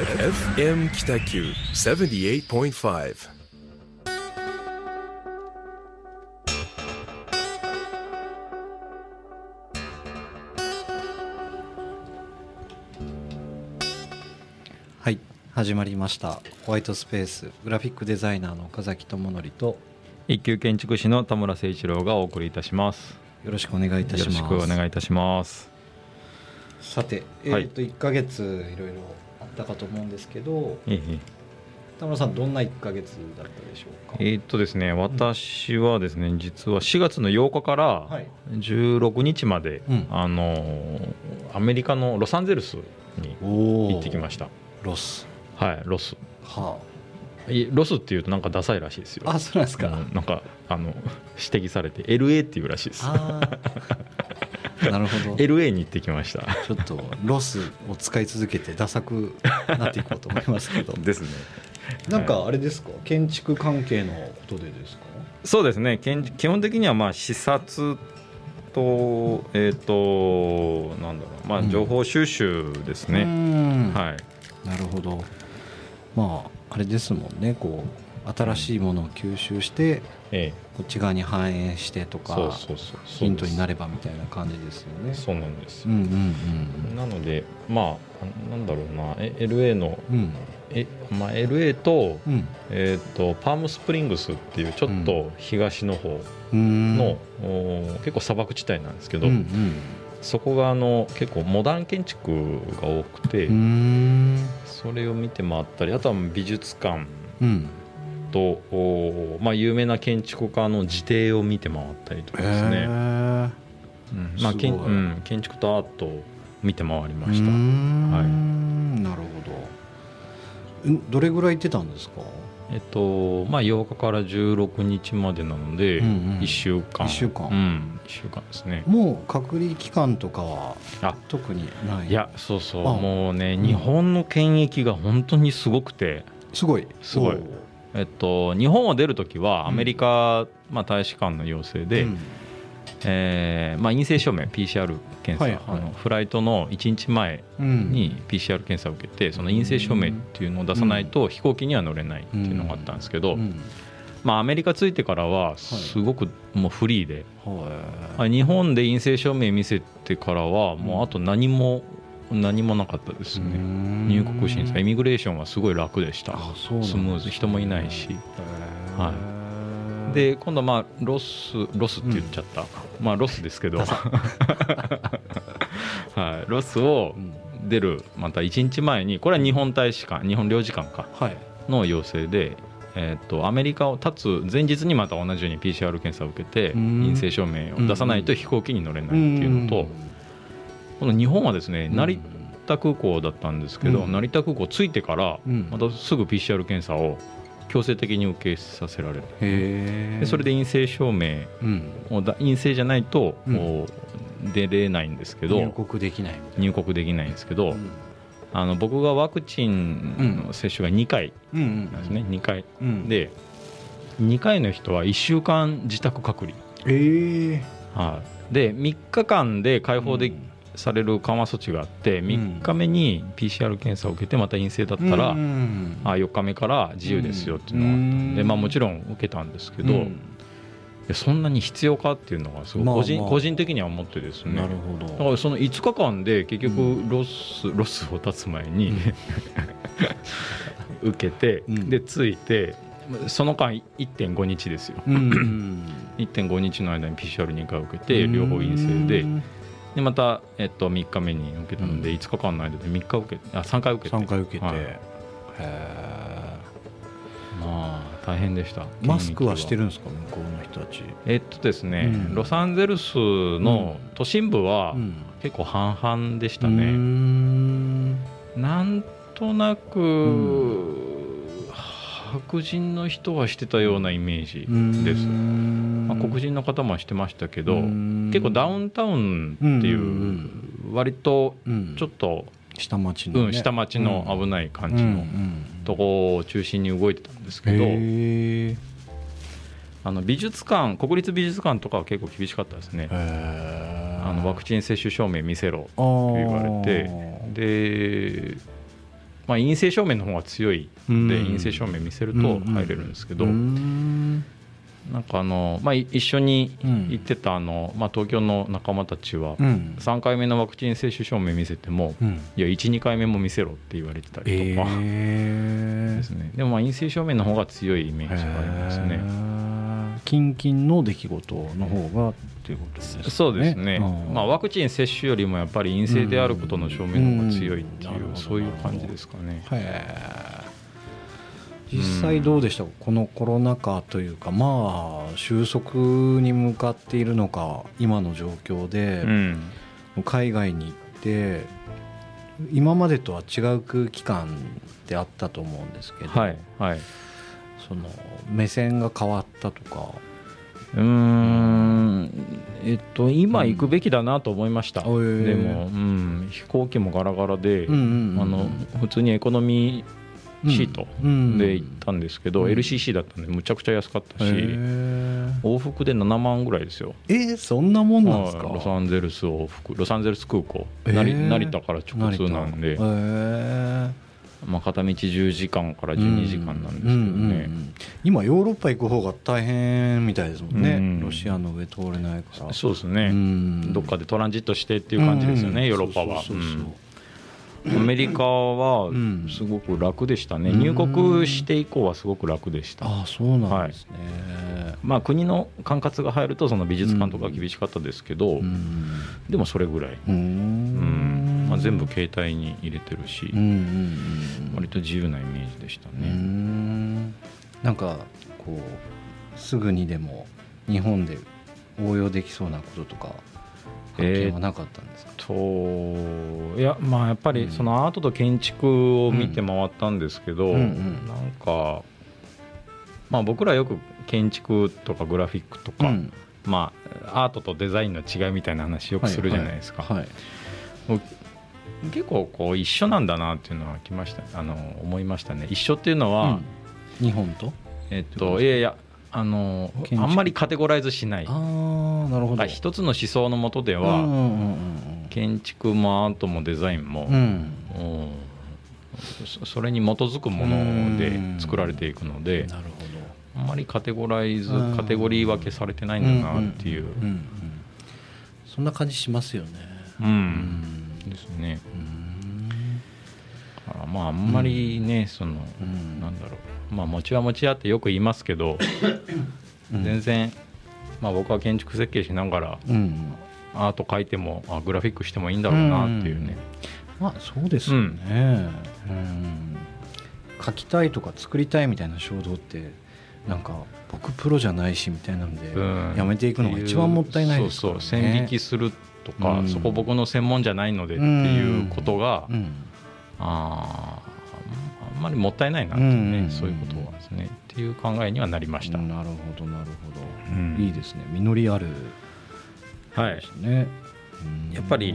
FM 北九78.5はい始まりましたホワイトスペースグラフィックデザイナーの岡崎智則と一級建築士の田村誠一郎がお送りいたします。よろしくお願いいたしよろますしくお願いいたします。さてえはいっ、と1ヶ月いろいろあったかと思うんですけどええ。田村さんどんな1ヶ月だったでしょうか？えーっとですね、私はですね、実は4月の8日からはい。16日まで、うん。あのーアメリカのロサンゼルスにお行ってきました。ロス。はい、ロス。はいロスっていうとなんかダサいらしいですよ。あそうなんですか、うんなんかあの指摘されて LA っていうらしいです。なるほど。LA に行ってきました。ちょっとロスを使い続けてダサくなっていこうと思いますけど。ですね。なんかあれですか？建築関係のことでですか？そうですね。基本的にはまあ視察とえっ、となんだろう。まうん。あ情報収集ですね、ねはい。なるほど。まああれですもんね。こう新しいものを吸収してえこっち側に反映してとかえそうそうそう。ヒントになるればみたいな感じですよね。そうなんですう、んうんなのでまあなんだろうな。え LA のうん。うんえ、まあ、LA と,、うん。えー、とパームスプリングスっていうちょっと東の方うん。の、お結構砂漠地帯なんですけど、うんそこがあの結構モダン建築が多くて、うんうん。それを見て回ったりあとは美術館うんと、おまあ、有名な建築家の自邸を見て回ったりとかですね、うんまあけんうん、建築とアートを見て回りました、ん。なるほど。んどれぐらい行ってたんですか？えっとまあ、8日から16日までなので、うんうん。1週間。一週間。うん、1週間ですね。もう隔離期間とかはあ特にない？いやそうそう。あ。もうね、ん。日本の検疫が本当にすごくて、すごい。すごいえっと、日本を出るときはうん。アメリカ、まあ、大使館の要請で、うん。えーまあ、陰性証明 PCR 検査、はいはい。あのフライトの1日前うん。に PCR 検査を受けてその陰性証明っていうのを出さないと飛行機には乗れないっていうのがあったんですけど、うん。まあ、アメリカ着いてからはすごくもうフリーで、は日本で陰性証明見せてからはもうあと何も何もなかったですいね、入国審査。イミグレーションはすごい楽でした。スムーズ。人もいないし。ははい。で今度はまあロスロスって言っちゃった、まあロスですけど。はい、ロスを出るまた1日前にこれは日本大使館日本領事館か。はい。の要請で、えー、とアメリカを立つ前日にまた同じように PCR 検査を受けてうん。陰性証明を出さないと飛行機に乗れないっていうのとこの日本はですね成田空港だったんですけどうん。成田空港着いてからうん。またすぐ PCR 検査を強制的に受けさせられる。でそれで陰性証明うん。陰性じゃないとうん。出れないんですけど入国できない入国できないんですけどうん。あの僕がワクチンの接種が2回なんですね2回。うん。で2回の人は1週間自宅隔離、ええはい、で3日間で解放で、される緩和措置があって3日目に PCR 検査を受けてまた陰性だったら、うんあ4日目から自由ですよっていうのがあったんで、うんまあ、もちろん受けたんですけど、そんなに必要かっていうのがすごいまあ個人,、まあ。個人的には思ってですね。なるほど。だからその5日間で結局うん。ロス,、ロスを立つ前に、うん受けて、うん。で着いてその間1.5日ですよ。うん1.5日の間に PCR2 回受けて両方陰性ででまた、えっと、3日目に受けたのでうん。5日間の間で3日受けあ3回受けて。3回受けて、はい。へえまあ大変でした。マスクはしてるるんですか向こうの人たち。えっとですね、うん。ロサンゼルスの都心部はうん。結構半々でしたね、ん。なんとなく、う白人の人はしてたようなイメージです、まあ、黒人の方もしてましたけど結構ダウンタウンっていうん。う割とうん。ちょっと、下町の、ね。うん、下町の危ない感じのとこを中心に動いてたんですけど、あの美術館国立美術館とかは結構厳しかったですね。へあのワクチン接種証明見せろン言われてで、まあ、陰性証明の方が強いうん。で陰性証明見せると入れるんですけど、うんなんかあの、まあ、い一緒にうん。行ってたあの、まあ、東京の仲間たちはうん。3回目のワクチン接種証明見せても、うん。いや12回目も見せろって言われてたりえとか。ー。ですね、でもまあ陰性証明の方が強いイメージがありますね。近々の出来事の方がっていうことですね。そうですね、うん。まあ、ワクチン接種よりもやっぱり陰性であることの証明の方が強いっていう、そういう感じですかね。へー実際どうでした？か、このコロナ禍というかまあ収束に向かっているのか今の状況で、うん。海外に行って今までとは違う空気感であったと思うんですけど、はいはい。その目線が変わったとか。うーん。えっと今行くべきだなと思いました、うん。でも、うん、飛行機もガラガラで、うんうんうん。あの普通にエコノミーシートで行ったんですけど、うん。LCC だったんでむちゃくちゃ安かったし、往復で7万ぐらいですよ。えーそんなもんなんですか？はいロサンゼルス往復。ロサンゼルス空港、えー。成成田から直通なんで、まあ、片道10時間から12時間なんですけどね、うんうんうん。今ヨーロッパ行く方が大変みたいですもんね、うん。ロシアの上通れないから。そうですね、うん。どっかでトランジットしてっていう感じですよね、うん。ヨーロッパは。そうそうそうそう。うんアメリカはうん。すごく楽でしたね、うん。入国して以降はすごく楽でした、ああそうなんですね、まあ、国の管轄が入るとその美術館とか厳しかったですけど、うん。でもそれぐらい、ううん。んまあ、全部携帯に入れてるし、割と自由なイメージでしたうね。ん。なんかこうすぐにでも日本で応用できそうなこととか発見はなかったんですか、といやまあやっぱりそのアートと建築を見て回ったんですけど、うんうん。うんなんか、まあ、僕らよく建築とかグラフィックとか、うん。まあ、アートとデザインの違いみたいな話よくするじゃないですか、はいはい。結構こう一緒なんだなっていうのはきましたあの思いましたね。一緒っていうのは、うん。日本と？えっといやいやあのあんまりカテゴライズしない。ああなるほど。あ一つの思想のもとでは、うんうんうん建築もアートもデザインも、うん。うんうんそそれに基づくもので作られていくのでなるほあんまりカテゴライズうん。カテゴリー分けされてないどんだなっていう、んんん。そんな感じしますよね。うん。うん。ですね。うん。だからまああんまりね、そのうん。なんだろう。まあ持ちは持ちやってよく言いますけど、うん。全然、まあ、僕は建築設計しながらうん。アート描いてもあグラフィックしてもいいんだろうなっていうね、まあそうですよね、うん。書きたいとか作りたいみたいな衝動ってなんか僕プロじゃないしみたいなんで、うん。やめていくのが一番もったいないですね、そうそう。線引きするとか、うん。そこ僕の専門じゃないのでっていうことが、うんあーあんまりもったいないなっていうね、うん。そういうことはですねっていう考えにはなりました、なるほどなるほど、うん。いいですね。実りある。ね、うんやっぱり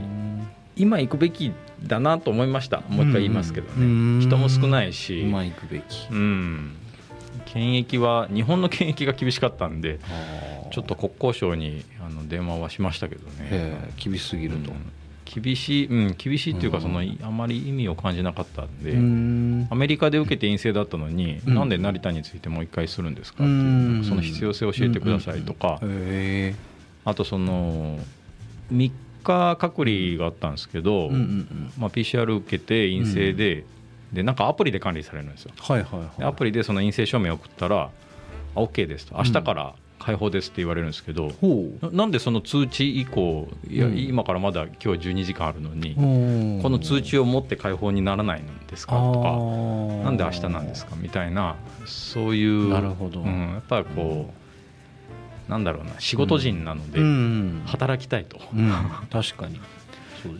今行くべきだなと思いました。もう一回言いますけどね、うん。人も少ないし、今行くべき。うん、検疫は日本の検疫が厳しかったんでちょっと国交省にあの電話はしましたけどね、ええ厳しすぎると、うん厳しい、うん、厳しいっていうかうん。そのあまり意味を感じなかったんで、うん。アメリカで受けて陰性だったのに、うん。なんで成田についてもう一回するんですかっていううん。その必要性を教えてくださいとか、あとその3日隔離があったんですけど、うんうんうん。まあ、PCR 受けて陰性で,、でなんかアプリで管理されるんですよ。はいはいはい。でアプリでその陰性証明を送ったらあ OK ですと。明日から開放ですって言われるんですけど、ほななんでその通知以降いや、うん。今からまだ今日12時間あるのに、うこの通知を持って開放にならないんですかとかかなんで明日なんですかみたいなそういうなるほど。うん、やっぱりこう、なんだろうな仕事人なので、うん。働きたいと、うん。確かに。ね。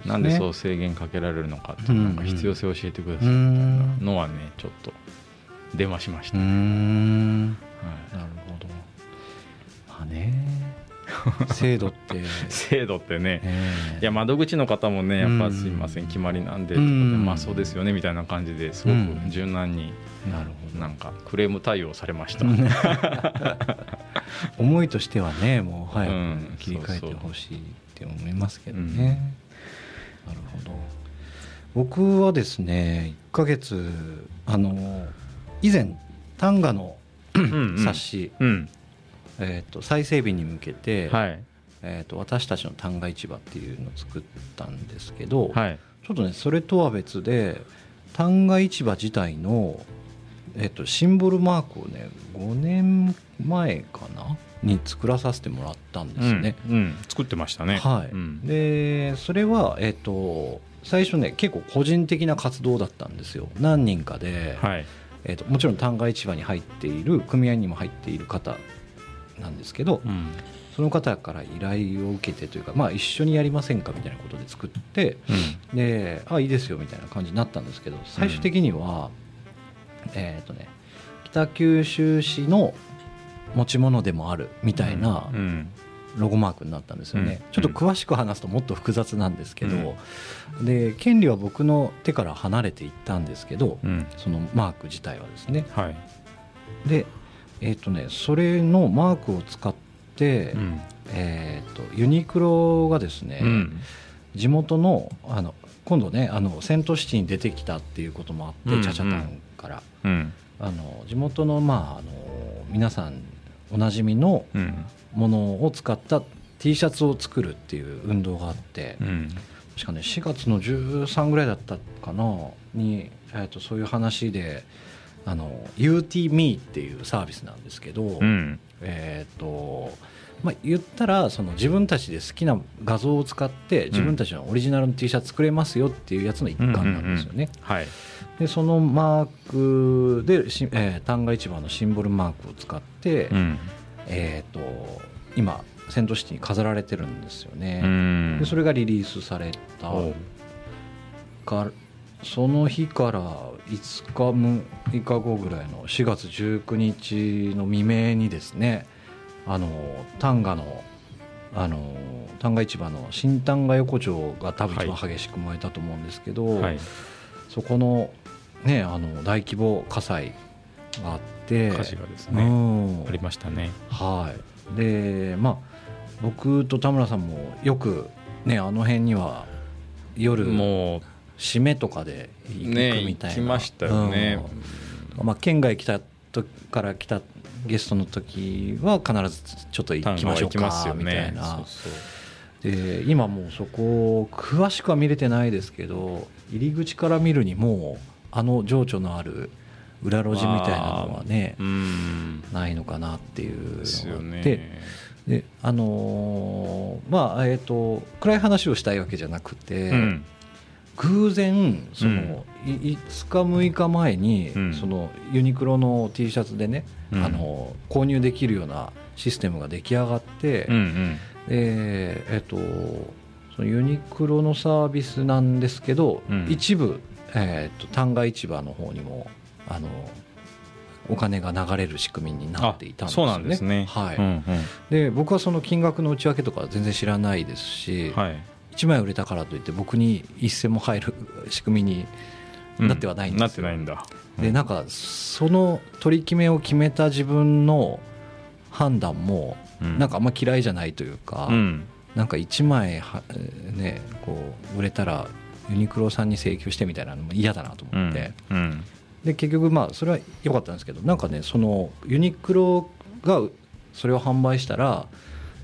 なんでそう制限かけられるのかっていうなん。か必要性を教えてください、うん。のはねちょっと電話しましうた、ん。はい。なるほど。まあね。制度って。制度ってね、ええ。いや窓口の方もねやっぱうんすいません決まりなんでとかでうん。まあそうですよねみたいな感じですごく柔軟になるほど。なんかクレーム対応されました、思いとしてはねもう早うん。く切り替えてほしいって思いますけどね、そうそう。なるほど。僕はですね1ヶ月あの以前短歌の冊子、うん。うんえー、と再整備に向けて、はい。えー、と私たちの旦過市場っていうのを作ったんですけど、はい。ちょっとねそれとは別で旦過市場自体の、えー、とシンボルマークをね5年前かな？に作らさせてもらったんですね。うんうん。作ってましたね。はい。うん。でそれは、えー、と最初ね結構個人的な活動だったんですよ。何人かで、はい。えー、ともちろん旦過市場に入っている組合にも入っている方なんですけど、うん。その方から依頼を受けてというか、まあ、一緒にやりませんかみたいなことで作ってであいいですよみたいな感じになったんですけど最終的には、えっ、とね北九州市の持ち物でもあるみたいなうん。ロゴマークになったんですよね、うん。ちょっと詳しく話すともっと複雑なんですけど、で権利は僕の手から離れていったんですけどうん。そのマーク自体はですね。はい。でえっ、とねそれのマークを使って、うん。えー、とユニクロがですね、うん。地元のあの今度ねあのセントシティに出てきたっていうこともあって、うんうんチャチャタンから。うん。あの地元の,、まあ、あの皆さんおなじみのうん。ものを使った T シャツを作るっていう運動があって、うん。確かね4月の13ぐらいだったかなに、えー、とそういう話であの UTME っていうサービスなんですけど、うん。えーとまあ、言ったらその自分たちで好きな画像を使って自分たちのオリジナルの T シャツ作れますよっていうやつの一環なんですよね。はい。でそのマークでし、えー、旦過市場のシンボルマークを使って、うん。えー、と今セントシティに飾られてるんですようね。ん。でそれがリリースされたかその日から5日6日後ぐらいの4月19日の未明にですねあの丹賀のあの旦過市場の新丹賀横丁が多分一番激しく燃えたと思うんですけど、はい。そこの,、ね、あの大規模火災があって火事がですうねん。ありましたね。はい。でまあ僕と田村さんもよくねあの辺には夜も締めとかで行くみたいな、行きましたよね。うん。まあ、県外来たとから来たゲストの時は必ずちょっと行きましょうかみたいな。そうそう。で今もうそこ詳しくは見れてないですけど入り口から見るにもうあの情緒のある裏路地みたいなのはねうん。ないのかなっていうのがあって、ね。であのーまあえっ、と暗い話をしたいわけじゃなくて、うん偶然その、い5日6日前に、うん。そのユニクロの T シャツでね、うん。あの購入できるようなシステムが出来上がって、うんうん。でえっ、とそのユニクロのサービスなんですけど、うん。一部、えー、と旦過市場の方にもあのお金が流れる仕組みになっていたんですよね。ではい。うんうん。で僕はその金額の内訳とかは全然知らないですし、はい1枚売れたからといって僕に一銭も入る仕組みになってはないんですよ。なってないんだ。でなんかその取り決めを決めた自分の判断もうん。なんかあんま嫌いじゃないというか、うん。なんか1枚はねこう売れたらユニクロさんに請求してみたいなのも嫌だなとうん思って、うん。で結局まあそれは良かったんですけどなんかねそのユニクロがそれを販売したら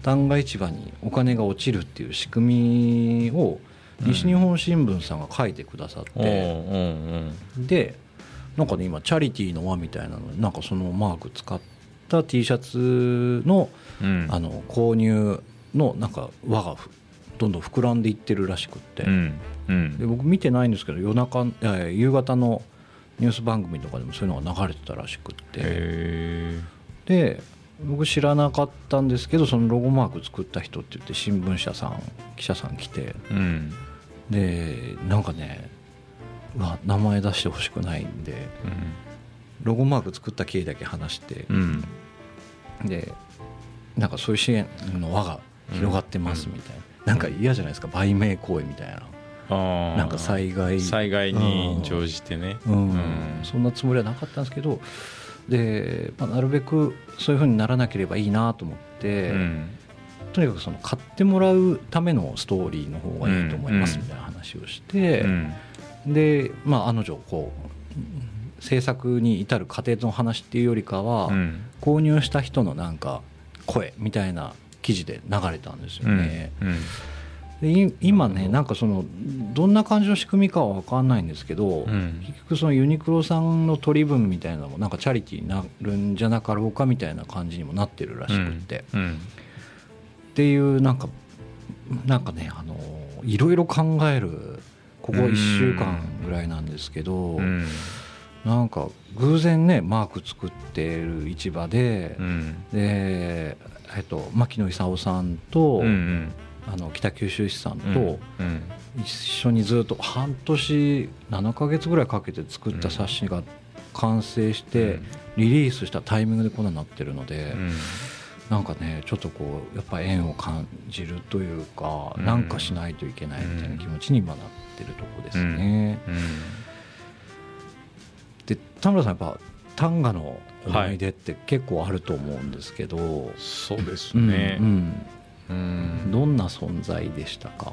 旦過市場にお金が落ちるっていう仕組みを西日本新聞さんが書いてくださって、でなんかね今チャリティーの輪みたいなのになんかそのマーク使った T シャツのうん。あの購入のなんか輪がふどんどん膨らんでいってるらしくって、で僕見てないんですけど夜中夕方のニュース番組とかでもそういうのが流れてたらしくって。へで僕知らなかったんですけどそのロゴマーク作った人って言って新聞社さん記者さん来て。えうん。でなんかねうわ名前出してほしくないんでロゴマーク作った経緯だけ話して。うん。でなんかそういう支援の輪が広がってますみたいな、なんか嫌じゃないですか売名行為みたいな。なんか災害。災害に乗じてね。うん。うん。そんなつもりはなかったんですけどで、まあ、なるべくそういうふうにならなければいいなと思って、うん。とにかくその買ってもらうためのストーリーの方がいいと思いますうん。みたいな話をして、うん。で、まあ、案の定こう制作に至る過程の話っていうよりかは、うん。購入した人のなんか声みたいな記事で流れたんですよね。うんでい今ねなんかそのどんな感じの仕組みかは分かんないんですけど、うん。結局そのユニクロさんの取り分みたいなのもなんかチャリティーになるんじゃなかろうかみたいな感じにもなってるらしくって、うん。っていうなんかなんかねあのいろいろ考えるここ1週間ぐらいなんですけど、うん。なんか偶然ねマーク作ってる市場で、うん。で、えっと、牧野勲さんと、うんうんあの北九州市さんうんとうん。一緒にずっと半年7ヶ月ぐらいかけて作った冊子が完成してリリースしたタイミングでこんなになってるので、うん。なんかねちょっとこうやっぱ縁を感じるというか、うん。なんかしないといけないみたいな気持ちに今なってるとこですね。うん。で田村さんやっぱ短歌の思い出って結構あると思うんですけど、そうですうんね。う。んうんどんな存在でしたか？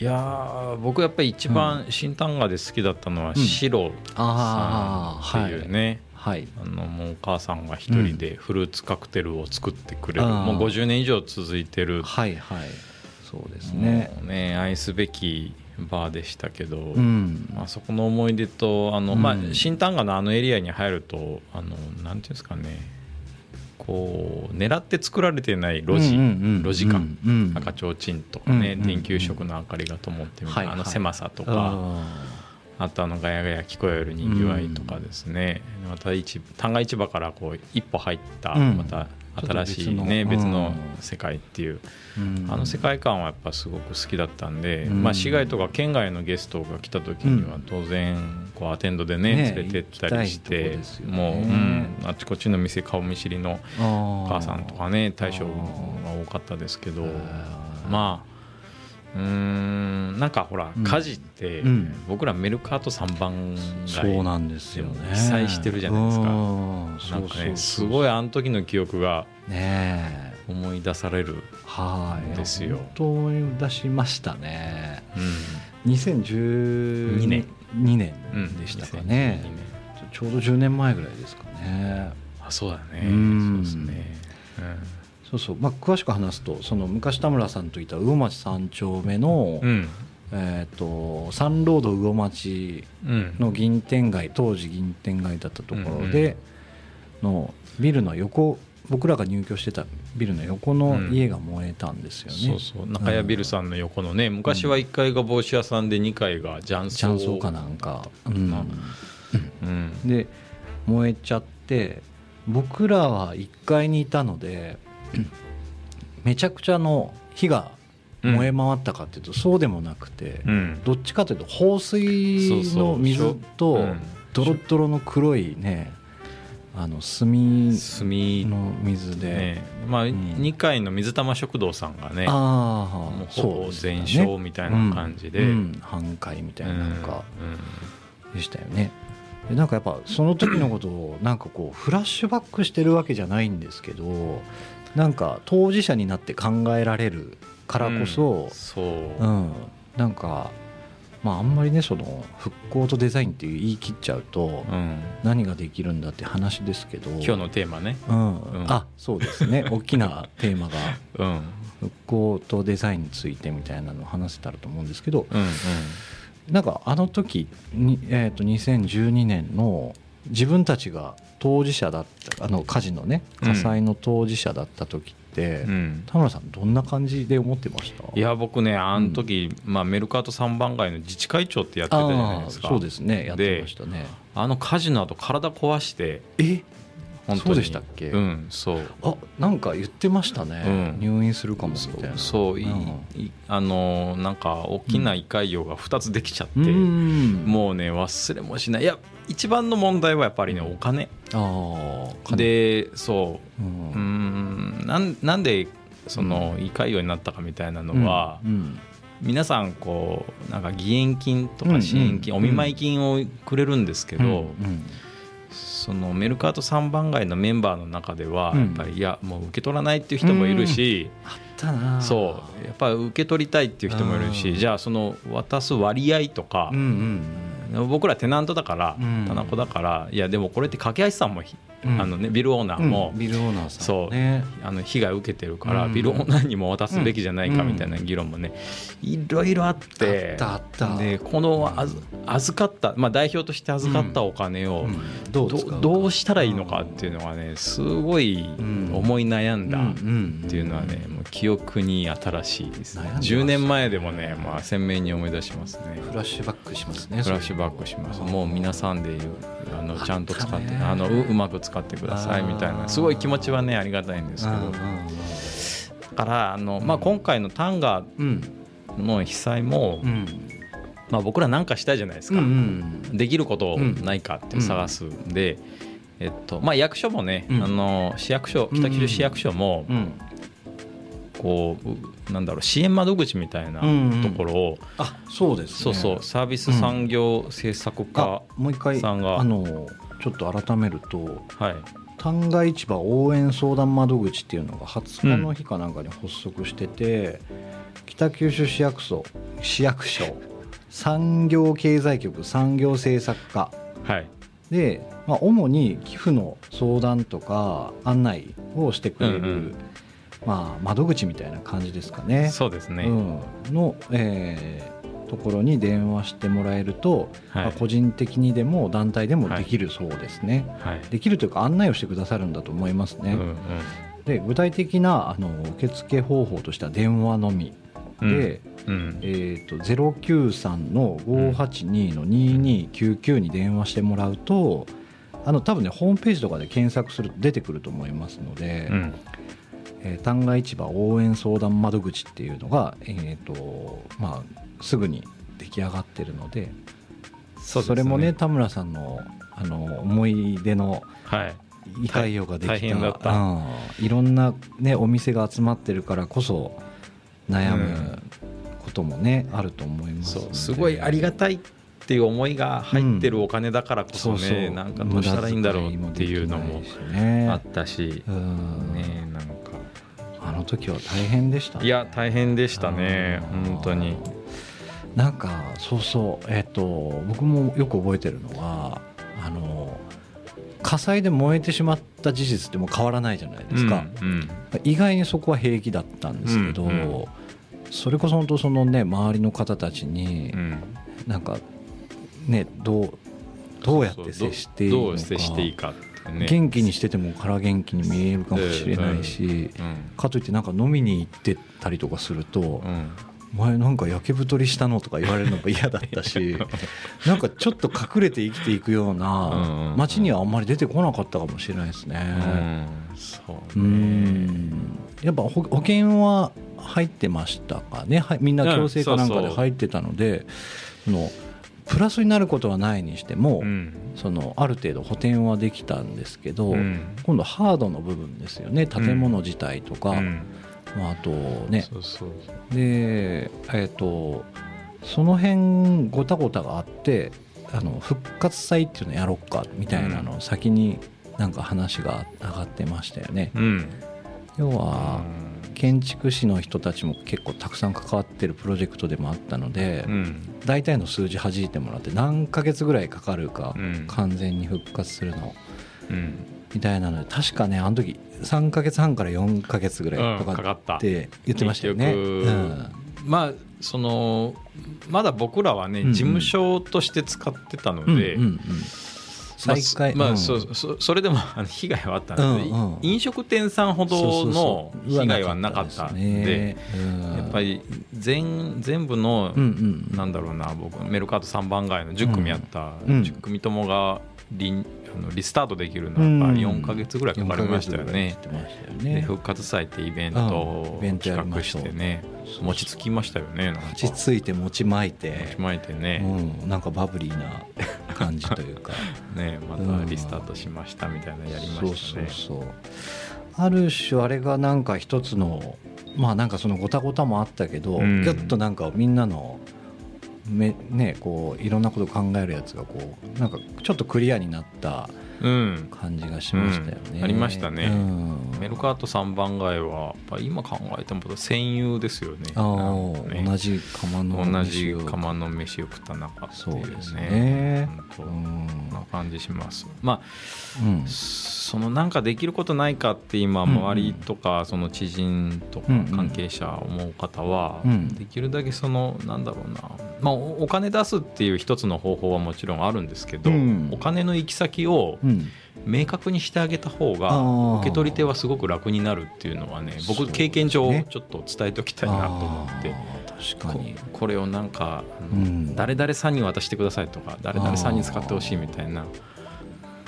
いやー僕やっぱり一番新短歌で好きだったのはん。シロああさんっていうね、はい。あのもうお母さんが一人でフルーツカクテルを作ってくれる、あーもう50年以上続いてる、はいはい。そうですね。ね愛すべきバーでしたけど、うん。まあそこの思い出とあの、うん。まあ、新丹賀のあのエリアに入るとあのなんていうんですかねこう狙って作られてない路地、路地感、赤ちょうちんとかね、電球色の明かりが灯ってみたいな、あの狭さとか、ああとあのガヤガヤ聞こえるにぎわいとかですね、また市旦過市場からこう一歩入ったうん。また新しいね、別の世界っていう、あの世界観はやっぱすごく好きだったんで、うん。まあ、市外とか県外のゲストが来た時にはうん。当然こうアテンドでねね連れてったりしてもう、うん、あちこちの店顔見知りのお母さんとかね大将が多かったですけどまあうーん。なんかほらうん。家事ってうん。僕らメルカート3番そうなんですよね。被災してるじゃないですか。うん。なんかねすごいあの時の記憶が思い出される、はい。ですよ。本当思い出しましたね。うん。2012二年。2年。うん、でしたかね。2012年。ちょうど10年前ぐらいですかね。あそうだね。うん。そうですね、そうそう、まあ、詳しく話すとその昔田村さんといた魚町三丁目の、うん。えー、とサンロード魚町うん。の銀天街当時銀天街だったところでのビルの横僕らが入居してたビルの横の家が燃えたんですよね、そうそう。中谷ビルさんの横のね昔は1階が帽子屋さんで2階が雀荘。かなんか、うん。なうん。で燃えちゃって僕らは1階にいたのでめちゃくちゃの火が燃え回ったかっていうとそうでもなくて、うん。どっちかというと放水の水とドロッドロの黒いねあの炭炭の水で、ね。まあ、ん。2階の水玉食堂さんがねもああうほぼ全焼みたいな感じで、うんうん。半壊みたいななん。かうでしたよね。でなんかやっぱその時のことをなんかこうフラッシュバックしてるわけじゃないんですけどなんか当事者になって考えられるからこそん、そう、うんなんかまああんまりねその復興とデザインっていう言い切っちゃうとうん。何ができるんだって話ですけど今日のテーマね。うん。うん。あそうですね。大きなテーマがうん。復興とデザインについてみたいなのを話せたらと思うんですけどうんなんかあの時に、えー、と2012年の自分たちが当事者だったあの火事のね火災の当事者だった時って、うん。うん田村さんどんな感じで思ってました？いや僕ねあの時、まあ、メルカート三番街の自治会長ってやってたじゃないですか。そうですね。やってましたね。あの火事の後体壊してえ？本当に。そうでしたっけ？うんそう。あなんか言ってましたね、うん。入院するかもみたいな。そういうん。いあのなんか大きな胃潰瘍が2つできちゃって、うん。もうね忘れもしない。いや一番の問題はやっぱりねお金。ああでそう。うん。なんなんでその胃潰瘍になったかみたいなのは、うん。皆さんこうなんか義援金とか支援金、うん。お見舞い金をくれるんですけど、そのメルカート3番街のメンバーの中ではうん。やっぱりいやもう受け取らないっていう人もいるし、あったな。そう。やっぱり受け取りたいっていう人もいるうん。しじゃあその渡す割合とか僕らテナントだからうん。棚子だからいやでもこれって掛橋さんもあのねビルオーナーうん。もビルオーナーさんそう。ねあの被害を受けてるからうん。ビルオーナーにも渡すべきじゃないかみたいな議論もねいろいろあってでこのあず預かったまあ代表として預かったお金をうん。どうど使うしたらいいのかっていうのがねすごい思い悩んだっていうのはねもう記憶に新しいです。ね悩んでます10年前でもねまあ鮮明に思い出しますね。フラッシュバックしますねフラッシュバックします。もう皆さんで言うあのちゃんと使ってあのううまく使ってくださいみたいな。すごい気持ちはねありがたいんですけど。だからあの、まあ、今回のタンガうん。の被災も、うん。まあ、僕ら何かしたいじゃないですか、できることないかって探すんで、えっとまあ、役所もね、うん。あの市役所北九州市役所もうん。こうなんだろう支援窓口みたいなところを、あそうですね。そうそうサービス産業政策課あ、もう一回さんがあのちょっと改めるとはい。旦過市場応援相談窓口っていうのが20日の日かなんかに発足してて、北九州市役所市役所産業経済局産業政策課。はい。で、まあ、主に寄付の相談とか案内をしてくれる、うんうん。まあ、窓口みたいな感じですかね。そうですね、うん、の、えーところに電話してもらえると、はい。まあ個人的にでも団体でもできるそうですね。はい。できるというか案内をしてくださるんだと思いますね。うんうん。で具体的なあの受付方法としては電話のみで、うん。えー、と093の582の2299に電話してもらうとあの多分ねホームページとかで検索すると出てくると思いますので、うんえー旦過市場応援相談窓口っていうのが、えーとまあ、すぐに出来上がってるのでね。れもね田村さんのあの思い出のはい。理解用ができた大変だった。うん。いろんな、ね、お店が集まってるからこそ悩むこともね、あると思いますすごいありがたいっていう思いが入ってるお金だからこそそうね、そう。なんかどうしたらいいんだろうっていうのもあったし、うん。ねなんかあの時は大変でしたね。いや大変でしたね。うん。本当に。なんかそうそうえっ、と僕もよく覚えてるのはあの火災で燃えてしまった事実ってもう変わらないじゃないですか、うんうん。意外にそこは平気だったんですけど、うんうん。それこそ本当そのね周りの方たちにうん。なんかねどうどうやって接していいのかね。元気にしてても空元気に見えるかもしれないし、うん。かといってなんか飲みに行ってたりとかするとうん「お前なんか焼け太りしたの?」とか言われるのが嫌だったし なんかちょっと隠れて生きていくようなうん。街にはあんまり出てこなかったかもしれないですね。うん。やっぱ保保険は入ってましたかね？はいみんな強制かなんかで入ってたので、そのプラスになることはないにしても、うん。そのある程度補填はできたんですけど、うん。今度ハードの部分ですよね。建物自体とか、うん。まあ、あとね。でえっ、とその辺ごたごたがあってあの復活祭っていうのやろっかみたいなのを先になんか話が上がってましたよね。うん。要は建築士の人たちも結構たくさん関わってるプロジェクトでもあったので、うん。大体の数字弾いてもらって何ヶ月ぐらいかかるか、うん。完全に復活するの。うん。みたいなので確かねあの時3ヶ月半から4ヶ月ぐらいうんかかっかかった。て言ってましたよね。まあそのまだ僕らはね、事務所として使ってたのうんで、うんうんうん。まあ再開、まあうん。そうそそれでもあの被害はあったので、うんうん。飲食店さんほどの被害はなかったんでうん。やっぱり全全部の、うんうん。なんだろうな僕メルカート3番街の10組あったうん。10組ともがリンあのリスタートできるのはやっぱり4か月ぐらいかかりましたよね。4ヶ月ぐらい言ってましたよでね復活祭ってイベントを企画ましてね。餅つきましたよねなんか。落ち着いて持ち巻いて。持ち巻いてね,、うん、なんかバブリーな感じというか。ねまたリスタートしましたみたいなのやりましたね。そうそうそう。ある種あれがなんか一つのまあなんかそのごたごたもあったけど、うん。ギュッとなんかみんなのめねこういろんなことを考えるやつがこうなんかちょっとクリアになったうん。感じがしましたよね、うん。ありましたね。うん。メルカート3番街はやっぱ今考えても戦友ですよね。あね。あ同じ釜の同じ釜の飯を食った中ってそういうですね。うんそんな感じします。まあうんそのなんかできることないかって今周りとかその知人とか関係者思う方はうん。できるだけそのなんだろうな。まあおお金出すっていう一つの方法はもちろんあるんですけどうん。お金の行き先をうん。明確にしてあげた方あがー。受け取り手はすごく楽になるっていうのはね僕経験上ちょっと伝えておきたいなと思って。確かに。ここれをなんか、誰々さんに渡してくださいとか誰々さんに使ってほしいみたいな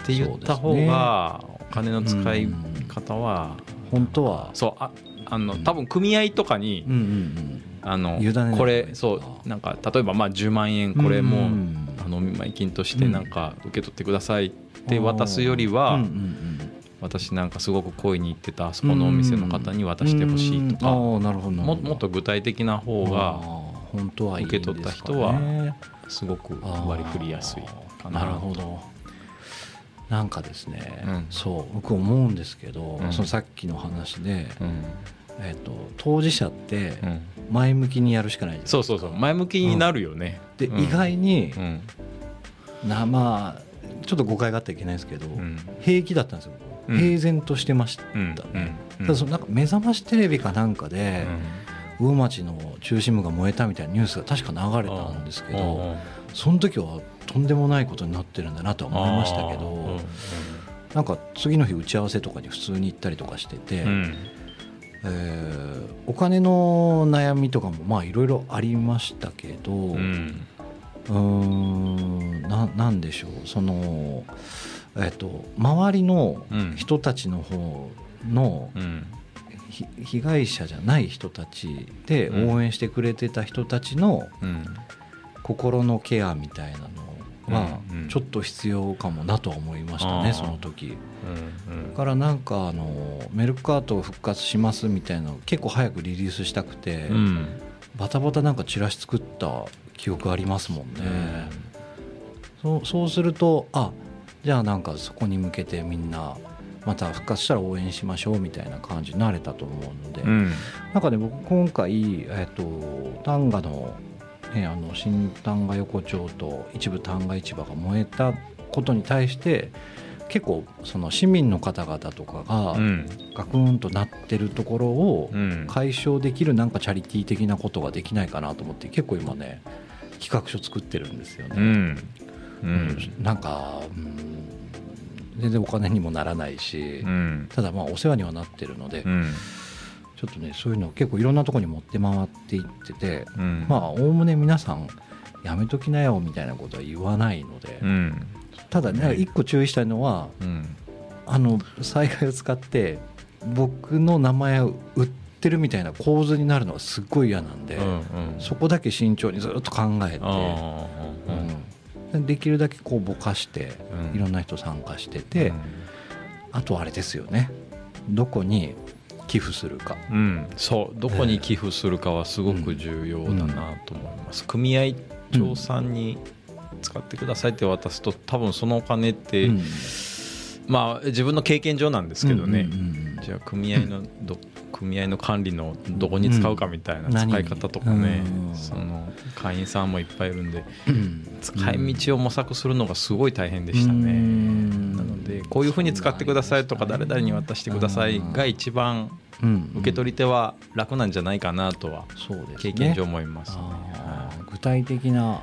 って言った方がお金の使い方は本当は。そうああの多分組合とかにうんうんあの委ねないこれそうなんか例えばまあ10万円これうもんあのお見舞い金としてなんか受け取ってくださいって渡すよりはうんうん私なんかすごく恋に入ってたあそこのお店の方に渡してほしいとか。うんああなるほどももっと具体的な方あが受け取った人はすごく割り振りやすいかな。なるほどなんかですね、うん。そう僕思うんですけど、うん。そのさっきの話で、うん。えっと当事者ってうん。前向きにやるしかないですそうそうそう。前向きになるよね。で、うん。意外にう、ん。なまあちょっと誤解があってはいけないですけど、うん。平気だったんですよ、うん。平然としてました。うん。ね、うん。ただそのなんか目覚ましテレビかなんかで、魚町の中心部が燃えたみたいなニュースが確か流れたんですけど、その時はとんでもないことになってるんだなとは思いましたけど、なんか次の日打ち合わせとかに普通に行ったりとかしてて、うん。えーお金の悩みとかもまあいろいろありましたけど、ううんーんななんでしょうその、えっと周りのうん。人たちの方のうん。ひ被害者じゃない人たちで応援してくれてた人たちのうん。心のケアみたいなのはうんうん。ちょっと必要かもなとは思いましたね、その時。うんだからなんかあのメルカート復活しますみたいなの結構早くリリースしたくて、うん。バタバタなんかチラシ作った記憶ありますもんね、そうそうするとあじゃあなんかそこに向けてみんなまた復活したら応援しましょうみたいな感じになれたと思うので、うん。なんかね僕今回、えっと丹賀の,、ね、あの新丹賀横丁と一部丹賀市場が燃えたことに対して結構その市民の方々とかがうん。ガクンとなってるところをうん。解消できるなんかチャリティー的なことができないかなと思って結構今ね企画書作ってるんですよね。うん。うん。なんか、うん、全然お金にもならないし、うん。ただまあお世話にはなってるので、うんちょっとねそういうのを結構いろんなところに持って回っていってて、うん。まあおおむね皆さんやめときなよみたいなことは言わないので、うん。ただね一個注意したいのはうん。あの災害を使って僕の名前を売ってるみたいな構図になるのがすっごい嫌なんで、うんうん。そこだけ慎重にずっと考えて、うん。でできるだけこうぼかしてうん。いろんな人参加してて、うん。あとあれですよね。どこに寄付するか。うん、そう。どこに寄付するかはすごく重要だなと思います、組合長さんに使ってくださいって渡すと多分そのお金って、うん。まあ自分の経験上なんですけどね、じゃあ組合のど組合の管理のどこに使うかみたいなうん。使い方とかね、うん。その会員さんもいっぱいいるんでうん。使い道を模索するのがすごい大変でしたね、うん。なのでこういうふうに使ってくださいとか誰々に渡してくださいが一番うん。受け取り手は楽なんじゃないかなとは経験上思いますね。あー具体的な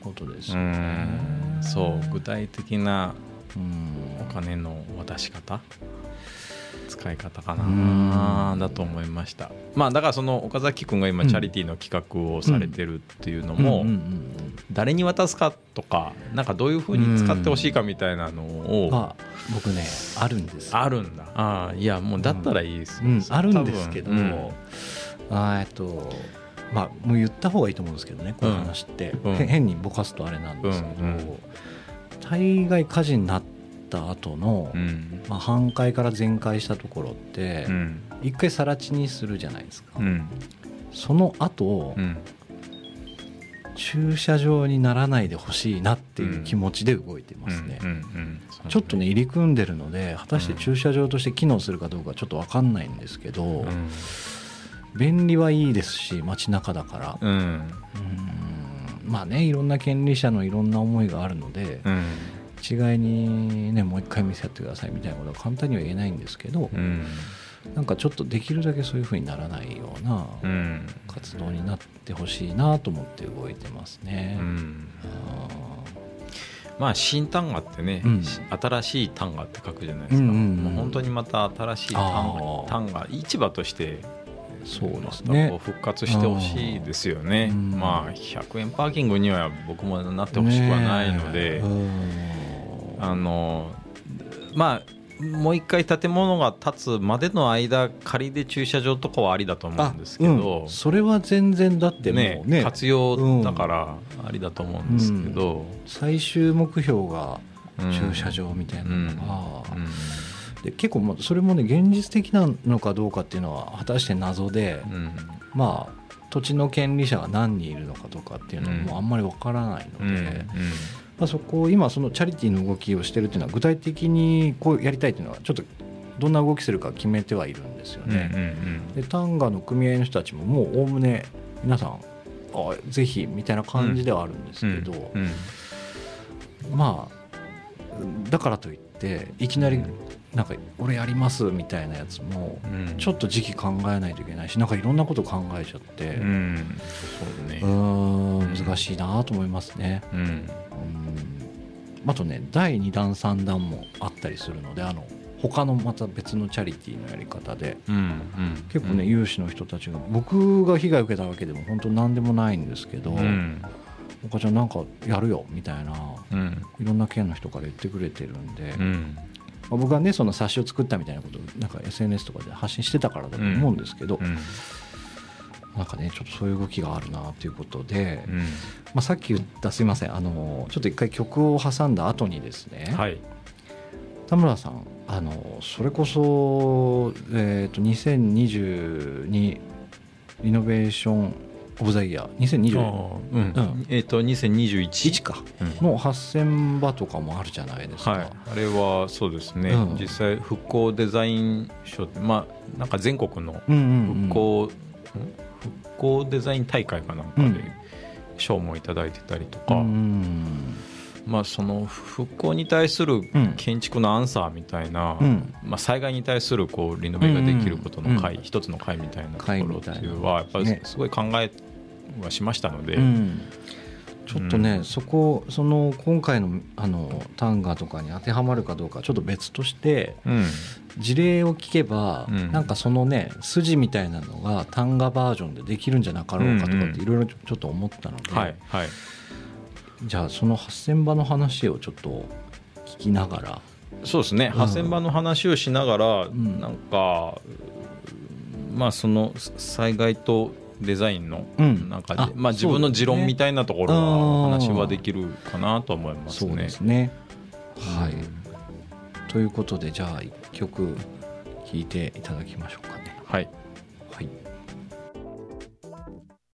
ことですね。ん。そう具体的なうん。お金の渡し方使い方かうん。なだと思いました。まあだからその岡崎君が今うんチャリティーの企画をされてるっていうのもうんうん誰に渡すかとかなんかどういうふうに使ってほしいかみたいなのを僕ねあるんです。あるんだ。ああいやもうだったらいいですよ。うん。あるんですけど、多分あーえっとまあもう言った方がいいと思うんですけどねこの話って、変にぼかすとあれなんですけど、うんうん。大概火事になった後の、うん。うんまあ、半壊から全壊したところってうん。一回更地にするじゃないですか、うん。その後、うん。駐車場にならないでほしいなっていう気持ちで動いてますね、ちょっとね入り組んでるので果たして駐車場として機能するかどうかちょっと分かんないんですけど、うん。便利はいいですし街中だから。うん。うん。まあねいろんな権利者のいろんな思いがあるのでうん一概にねもう一回見せてくださいみたいなことは簡単には言えないんですけどうん。なんかちょっとできるだけそういう風にならないようなうん。活動になってほしいなと思って動いてますね。うん。あまあ新単価ってね、うん。新しい単価って書くじゃないですか、うんうんうん。もう本当にまた新しい単価市場としてーそうですね。復活してほしいですよね、うん。まあ100円パーキングには僕もなってほしくはないので、あのまあもう一回建物が建つまでの間仮で駐車場とかはありだと思うんですけど、うん。それは全然だってもうね。ね活用だからありだと思うんですけど、最終目標がうん。駐車場みたいなのが、うん。で結構まあそれもね現実的なのかどうかっていうのは果たして謎で、うん。まあ土地の権利者が何人いるのかとかっていうのはもうあんまりわからないのうんで、まあ、そこを今そのチャリティーの動きをしてるっていうのは具体的にこうやりたいっていうのはちょっとどんな動きするか決めてはいるんですようんうんね。で単価の組合の人たちももうおおむね皆さんあぜひみたいな感じではあるんですけど、うんうんまあだからといっていきなりなんか俺やりますみたいなやつもうん。ちょっと時期考えないといけないしなんかいろんなこと考えちゃってううん。そうね。ーん難しいなと思いますね。うん。うん。あとね第2弾3弾もあったりするのであの他のまた別のチャリティーのやり方でうんうん結構ね、有志の人たちが僕が被害を受けたわけでも本当何でもないんですけど「うん。岡ちゃんなんかやるよ」みたいなうん。いろんな県の人から言ってくれてるんで、僕はねその冊子を作ったみたいなことをなんか SNS とかで発信してたからだと思うんですけど、うん。なんかねちょっとそういう動きがあるなということで、うん。まあ、さっき言ったすいませんあのちょっと一回曲を挟んだ後にですね、はい。田村さんあのそれこそ、えー、と2022リノベーション・オブ・ザ・イヤー。2021あーうん。うん。えっと2021か。うん。の8000場とかもあるじゃないですか、はい、あれはそうですね、うん。実際復興デザイン賞まあなんか全国のうんうんうん。復興、ん？復興デザイン大会かなんかうん。で賞もいただいてたりとうか、んまあその復興に対するうん。建築のアンサーみたいな、うん。まあ、災害に対するこうリノベができることの会、うん。一つの会みたいなとこ会ろっていうのはやっぱりねすごい考えはしましたので、うん。ちょっとね、うん。そこその今回のあの単価とかに当てはまるかどうかはちょっと別としてうん。事例を聞けば、うん。なんかそのね筋みたいなのが単価バージョンでできるんじゃなかろうかとかうんうんっていろいろちょっと思ったので、はいはいじゃあその8,000場の話をちょっと聞きながら。そうですね、うん。8000番の話をしながら、ん。なんか、まあ、その災害とデザインのうん。中で、あまあ、自分の持論みたいなところはうん話はできるかなと思いますね。そうですね。はい、うんということでじゃあ1曲聴いていただきましょうかね。はいはい